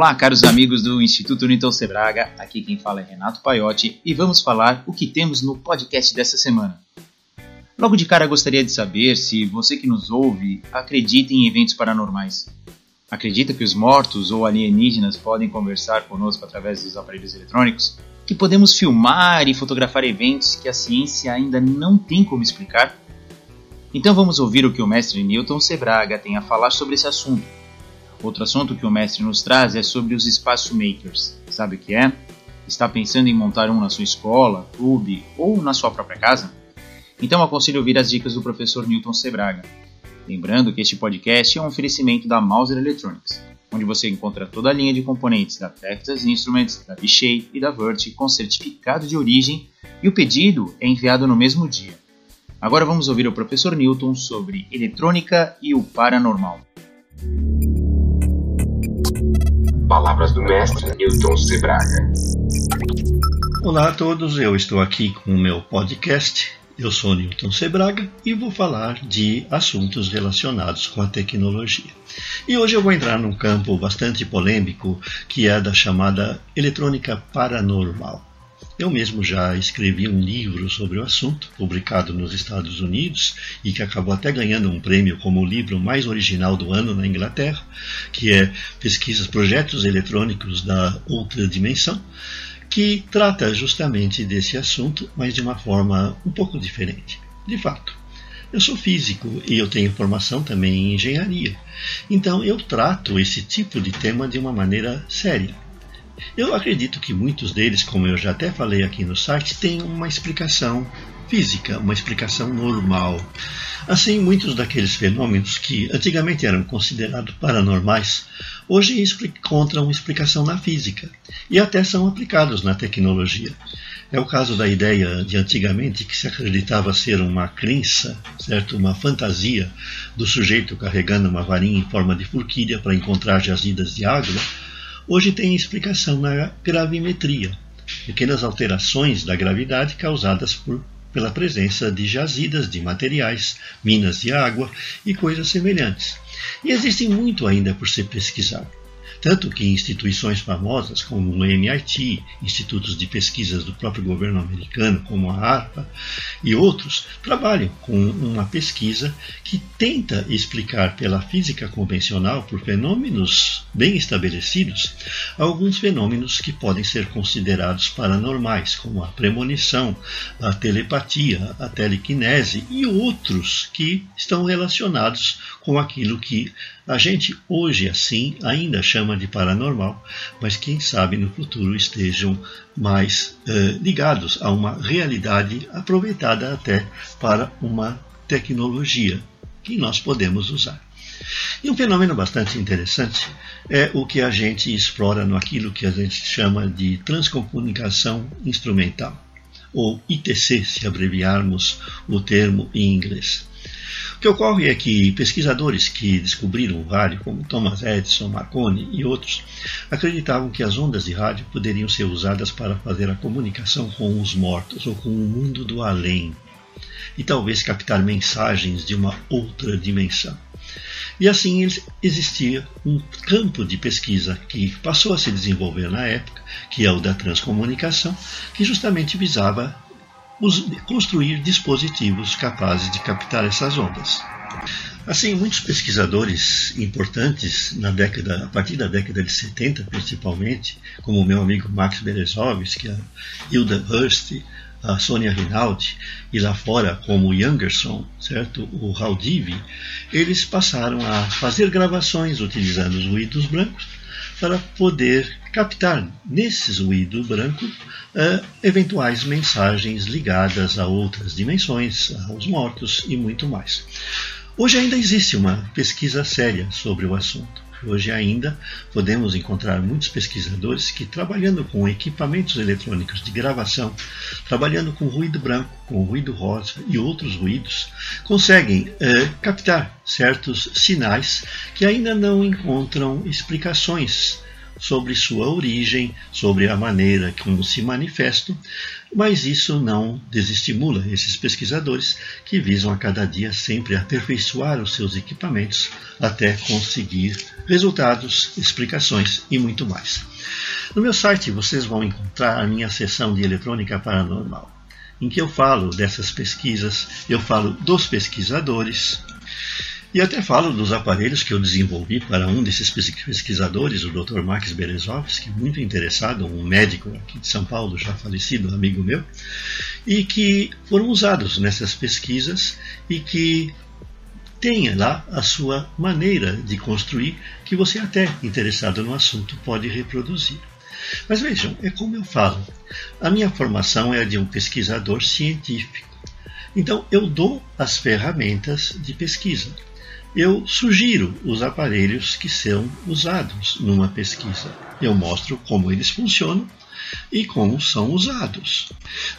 Olá, caros amigos do Instituto Newton Sebraga. Aqui quem fala é Renato Paiotti e vamos falar o que temos no podcast dessa semana. Logo de cara gostaria de saber se você que nos ouve acredita em eventos paranormais. Acredita que os mortos ou alienígenas podem conversar conosco através dos aparelhos eletrônicos? Que podemos filmar e fotografar eventos que a ciência ainda não tem como explicar? Então vamos ouvir o que o mestre Newton Sebraga tem a falar sobre esse assunto. Outro assunto que o mestre nos traz é sobre os espaço makers. Sabe o que é? Está pensando em montar um na sua escola, clube ou na sua própria casa? Então aconselho ouvir as dicas do professor Newton Sebraga. Lembrando que este podcast é um oferecimento da Mauser Electronics, onde você encontra toda a linha de componentes da Texas Instruments, da Vishay e da Vert com certificado de origem e o pedido é enviado no mesmo dia. Agora vamos ouvir o professor Newton sobre eletrônica e o paranormal. Palavras do mestre Newton Sebraga. Olá a todos, eu estou aqui com o meu podcast. Eu sou Newton Sebraga e vou falar de assuntos relacionados com a tecnologia. E hoje eu vou entrar num campo bastante polêmico que é da chamada eletrônica paranormal. Eu mesmo já escrevi um livro sobre o assunto, publicado nos Estados Unidos e que acabou até ganhando um prêmio como o livro mais original do ano na Inglaterra, que é Pesquisas Projetos Eletrônicos da Outra Dimensão, que trata justamente desse assunto, mas de uma forma um pouco diferente. De fato, eu sou físico e eu tenho formação também em engenharia. Então eu trato esse tipo de tema de uma maneira séria. Eu acredito que muitos deles, como eu já até falei aqui no site, têm uma explicação física, uma explicação normal. Assim, muitos daqueles fenômenos que antigamente eram considerados paranormais, hoje encontram explicação na física e até são aplicados na tecnologia. É o caso da ideia de antigamente que se acreditava ser uma crença, certo, uma fantasia do sujeito carregando uma varinha em forma de forquilha para encontrar jazidas de água hoje tem explicação na gravimetria, pequenas alterações da gravidade causadas por, pela presença de jazidas de materiais, minas de água e coisas semelhantes. E existe muito ainda por ser pesquisado. Tanto que instituições famosas como o MIT, institutos de pesquisas do próprio governo americano, como a ARPA e outros, trabalham com uma pesquisa que tenta explicar pela física convencional, por fenômenos bem estabelecidos, alguns fenômenos que podem ser considerados paranormais, como a premonição, a telepatia, a telecinese e outros que estão relacionados com aquilo que a gente hoje assim ainda chama de paranormal, mas quem sabe no futuro estejam mais eh, ligados a uma realidade aproveitada até para uma tecnologia que nós podemos usar. E um fenômeno bastante interessante é o que a gente explora no aquilo que a gente chama de transcomunicação instrumental, ou ITC, se abreviarmos o termo em inglês. O que ocorre é que pesquisadores que descobriram o rádio, como Thomas Edison, Marconi e outros, acreditavam que as ondas de rádio poderiam ser usadas para fazer a comunicação com os mortos ou com o mundo do além, e talvez captar mensagens de uma outra dimensão. E assim existia um campo de pesquisa que passou a se desenvolver na época, que é o da transcomunicação, que justamente visava construir dispositivos capazes de captar essas ondas. Assim, muitos pesquisadores importantes na década, a partir da década de 70 principalmente, como o meu amigo Max Berezovsky, a Hilda Hurst, a Sônia Rinaldi e lá fora como o Youngerson, certo? o Haldivi, eles passaram a fazer gravações utilizando os ruídos brancos para poder captar nesses ruído branco uh, eventuais mensagens ligadas a outras dimensões, aos mortos e muito mais. Hoje ainda existe uma pesquisa séria sobre o assunto. Hoje ainda podemos encontrar muitos pesquisadores que, trabalhando com equipamentos eletrônicos de gravação, trabalhando com ruído branco, com ruído rosa e outros ruídos, conseguem eh, captar certos sinais que ainda não encontram explicações sobre sua origem, sobre a maneira como se manifestam, mas isso não desestimula esses pesquisadores que visam a cada dia sempre aperfeiçoar os seus equipamentos até conseguir resultados, explicações e muito mais. No meu site vocês vão encontrar a minha seção de eletrônica paranormal, em que eu falo dessas pesquisas, eu falo dos pesquisadores, e até falo dos aparelhos que eu desenvolvi para um desses pesquisadores, o Dr. Max Berezovski, muito interessado, um médico aqui de São Paulo, já falecido, amigo meu, e que foram usados nessas pesquisas e que tenha lá a sua maneira de construir, que você até interessado no assunto pode reproduzir. Mas vejam, é como eu falo, a minha formação é a de um pesquisador científico. Então eu dou as ferramentas de pesquisa eu sugiro os aparelhos que são usados numa pesquisa. Eu mostro como eles funcionam e como são usados.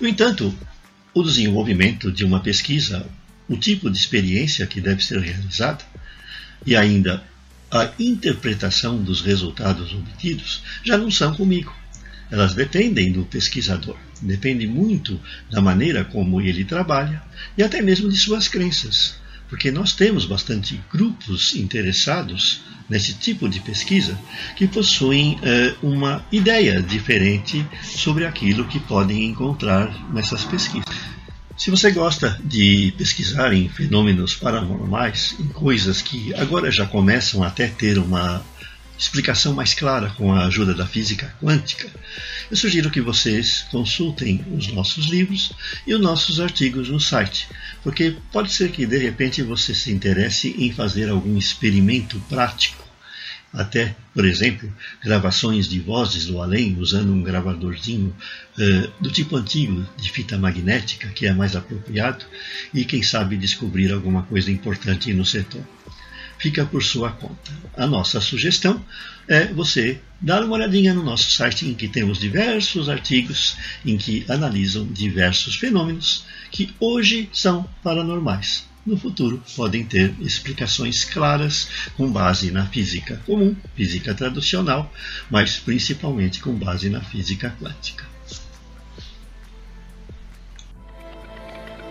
No entanto, o desenvolvimento de uma pesquisa, o tipo de experiência que deve ser realizada e ainda a interpretação dos resultados obtidos já não são comigo. Elas dependem do pesquisador, depende muito da maneira como ele trabalha e até mesmo de suas crenças porque nós temos bastante grupos interessados nesse tipo de pesquisa que possuem uh, uma ideia diferente sobre aquilo que podem encontrar nessas pesquisas. Se você gosta de pesquisar em fenômenos paranormais, em coisas que agora já começam até ter uma explicação mais clara com a ajuda da física quântica, eu sugiro que vocês consultem os nossos livros e os nossos artigos no site, porque pode ser que de repente você se interesse em fazer algum experimento prático. Até, por exemplo, gravações de vozes do além usando um gravadorzinho uh, do tipo antigo de fita magnética, que é mais apropriado, e quem sabe descobrir alguma coisa importante no setor fica por sua conta. A nossa sugestão é você dar uma olhadinha no nosso site, em que temos diversos artigos em que analisam diversos fenômenos que hoje são paranormais. No futuro podem ter explicações claras com base na física comum, física tradicional, mas principalmente com base na física quântica.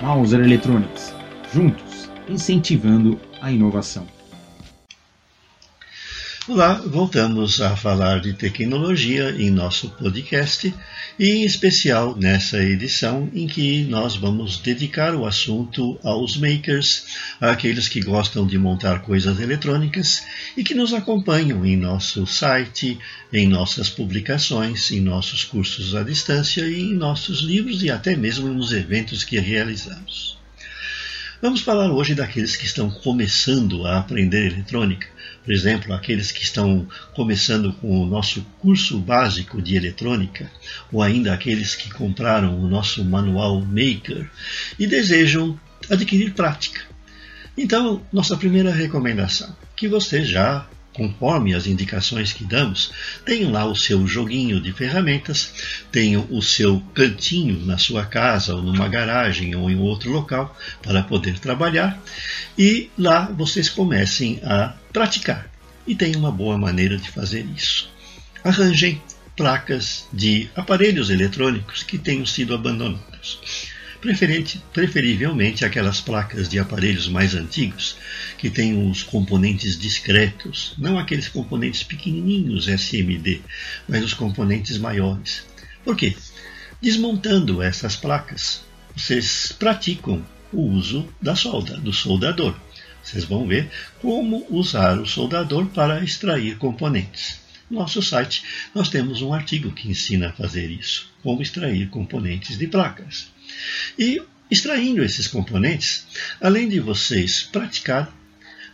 Mauser Electronics, juntos, incentivando a inovação. Olá, voltamos a falar de tecnologia em nosso podcast e em especial nessa edição em que nós vamos dedicar o assunto aos makers, àqueles que gostam de montar coisas eletrônicas e que nos acompanham em nosso site, em nossas publicações, em nossos cursos à distância e em nossos livros e até mesmo nos eventos que realizamos. Vamos falar hoje daqueles que estão começando a aprender eletrônica por exemplo, aqueles que estão começando com o nosso curso básico de eletrônica, ou ainda aqueles que compraram o nosso manual Maker e desejam adquirir prática. Então, nossa primeira recomendação, que você já conforme as indicações que damos, tenham lá o seu joguinho de ferramentas, tenham o seu cantinho na sua casa ou numa garagem ou em outro local para poder trabalhar e lá vocês comecem a praticar. E tem uma boa maneira de fazer isso. Arranjem placas de aparelhos eletrônicos que tenham sido abandonados preferivelmente aquelas placas de aparelhos mais antigos, que têm os componentes discretos, não aqueles componentes pequenininhos SMD, mas os componentes maiores. Por quê? Desmontando essas placas, vocês praticam o uso da solda, do soldador. Vocês vão ver como usar o soldador para extrair componentes. No nosso site nós temos um artigo que ensina a fazer isso, como extrair componentes de placas. E extraindo esses componentes, além de vocês praticar,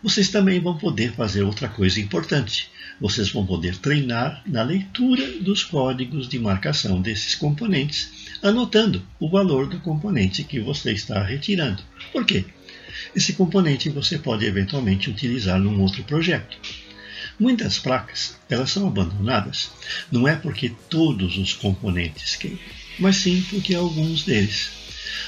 vocês também vão poder fazer outra coisa importante. Vocês vão poder treinar na leitura dos códigos de marcação desses componentes, anotando o valor do componente que você está retirando. Por quê? Esse componente você pode eventualmente utilizar num outro projeto. Muitas placas, elas são abandonadas, não é porque todos os componentes queimam, mas sim porque alguns deles.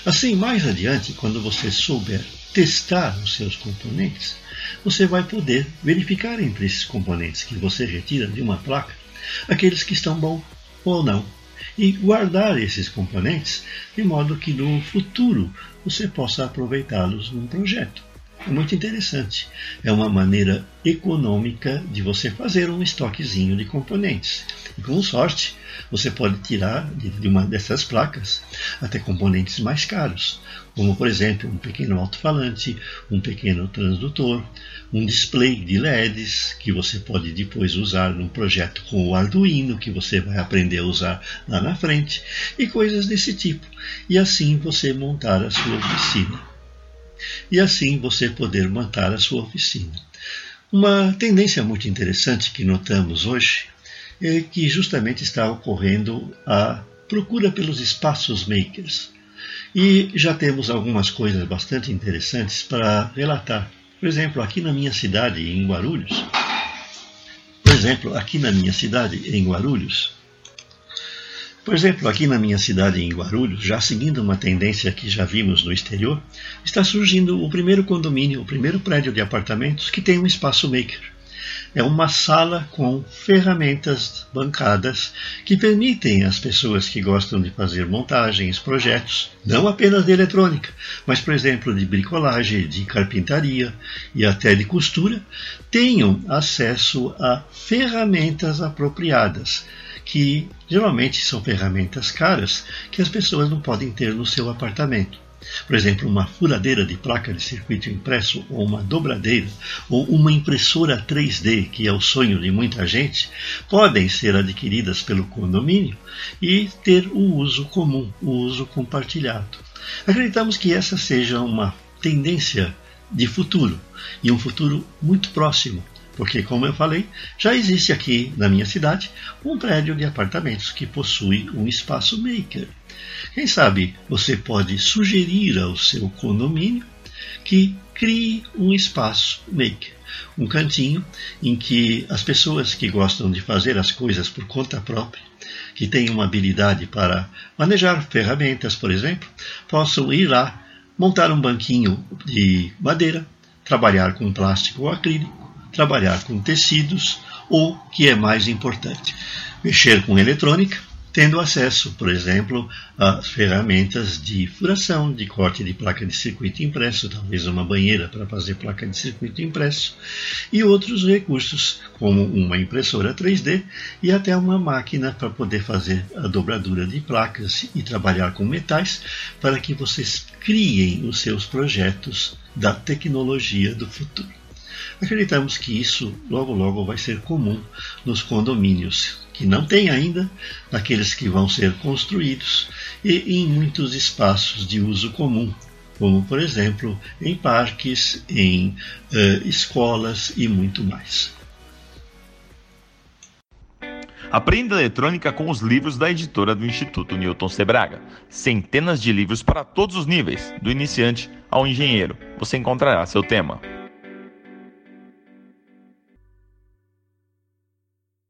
Assim, mais adiante, quando você souber testar os seus componentes, você vai poder verificar entre esses componentes que você retira de uma placa aqueles que estão bons ou não, e guardar esses componentes de modo que no futuro você possa aproveitá-los num projeto. É muito interessante. É uma maneira econômica de você fazer um estoquezinho de componentes. E com sorte, você pode tirar de uma dessas placas até componentes mais caros, como por exemplo um pequeno alto-falante, um pequeno transdutor, um display de LEDs que você pode depois usar num projeto com o Arduino que você vai aprender a usar lá na frente e coisas desse tipo. E assim você montar a sua oficina. E assim você poder montar a sua oficina. Uma tendência muito interessante que notamos hoje é que justamente está ocorrendo a procura pelos espaços makers. E já temos algumas coisas bastante interessantes para relatar. Por exemplo, aqui na minha cidade, em Guarulhos, por exemplo, aqui na minha cidade, em Guarulhos, por exemplo, aqui na minha cidade, em Guarulhos, já seguindo uma tendência que já vimos no exterior, está surgindo o primeiro condomínio, o primeiro prédio de apartamentos que tem um espaço maker. É uma sala com ferramentas bancadas que permitem às pessoas que gostam de fazer montagens, projetos, não apenas de eletrônica, mas, por exemplo, de bricolagem, de carpintaria e até de costura, tenham acesso a ferramentas apropriadas que geralmente são ferramentas caras que as pessoas não podem ter no seu apartamento. Por exemplo, uma furadeira de placa de circuito impresso, ou uma dobradeira, ou uma impressora 3D, que é o sonho de muita gente, podem ser adquiridas pelo condomínio e ter o uso comum, o uso compartilhado. Acreditamos que essa seja uma tendência de futuro, e um futuro muito próximo, porque, como eu falei, já existe aqui na minha cidade um prédio de apartamentos que possui um espaço maker. Quem sabe você pode sugerir ao seu condomínio que crie um espaço maker, um cantinho em que as pessoas que gostam de fazer as coisas por conta própria, que têm uma habilidade para manejar ferramentas, por exemplo, possam ir lá, montar um banquinho de madeira, trabalhar com plástico ou acrílico, trabalhar com tecidos ou, que é mais importante, mexer com eletrônica, tendo acesso, por exemplo, a ferramentas de furação, de corte de placa de circuito impresso, talvez uma banheira para fazer placa de circuito impresso, e outros recursos, como uma impressora 3D e até uma máquina para poder fazer a dobradura de placas e trabalhar com metais, para que vocês criem os seus projetos da tecnologia do futuro. Acreditamos que isso logo logo vai ser comum nos condomínios, que não tem ainda, naqueles que vão ser construídos e em muitos espaços de uso comum, como por exemplo em parques, em uh, escolas e muito mais. Aprenda eletrônica com os livros da editora do Instituto Newton Sebraga. Centenas de livros para todos os níveis, do iniciante ao engenheiro. Você encontrará seu tema.